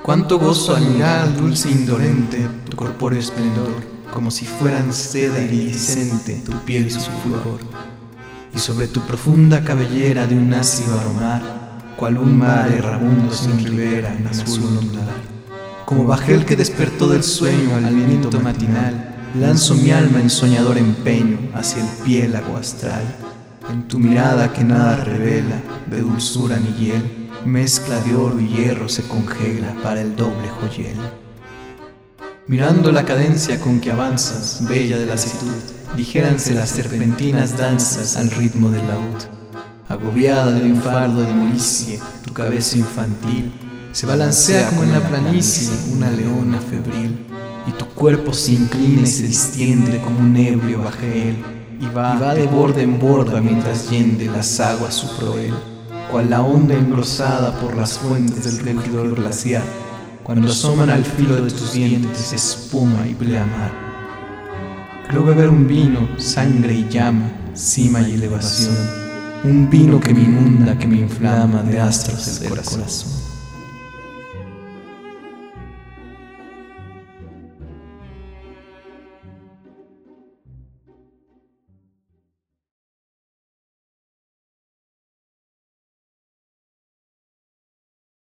Cuánto gozo al mirar dulce e indolente tu corpóreo esplendor, como si fueran seda iridiscente tu piel y su fulgor. Y sobre tu profunda cabellera de un ácido aromar, cual un mar errabundo sin ribera en azul ondular. Como bajel que despertó del sueño al viento matinal, lanzo mi alma en soñador empeño hacia el piélago astral. En tu mirada que nada revela de dulzura ni hiel, mezcla de oro y hierro se congela para el doble joyel. Mirando la cadencia con que avanzas, bella de lasitud, dijéranse las serpentinas danzas al ritmo del laúd. Agobiada de un fardo de molicie, tu cabeza infantil se balancea como en la planicie una leona febril, y tu cuerpo se inclina y se distiende como un ebrio bajel, y va, y va de borde en borda mientras yende las aguas su proel cual la onda engrosada por las fuentes del rugidor glaciar, cuando asoman al filo de tus dientes espuma y pleamar. Creo beber un vino, sangre y llama, cima y elevación, un vino que me inunda, que me inflama de astros del corazón.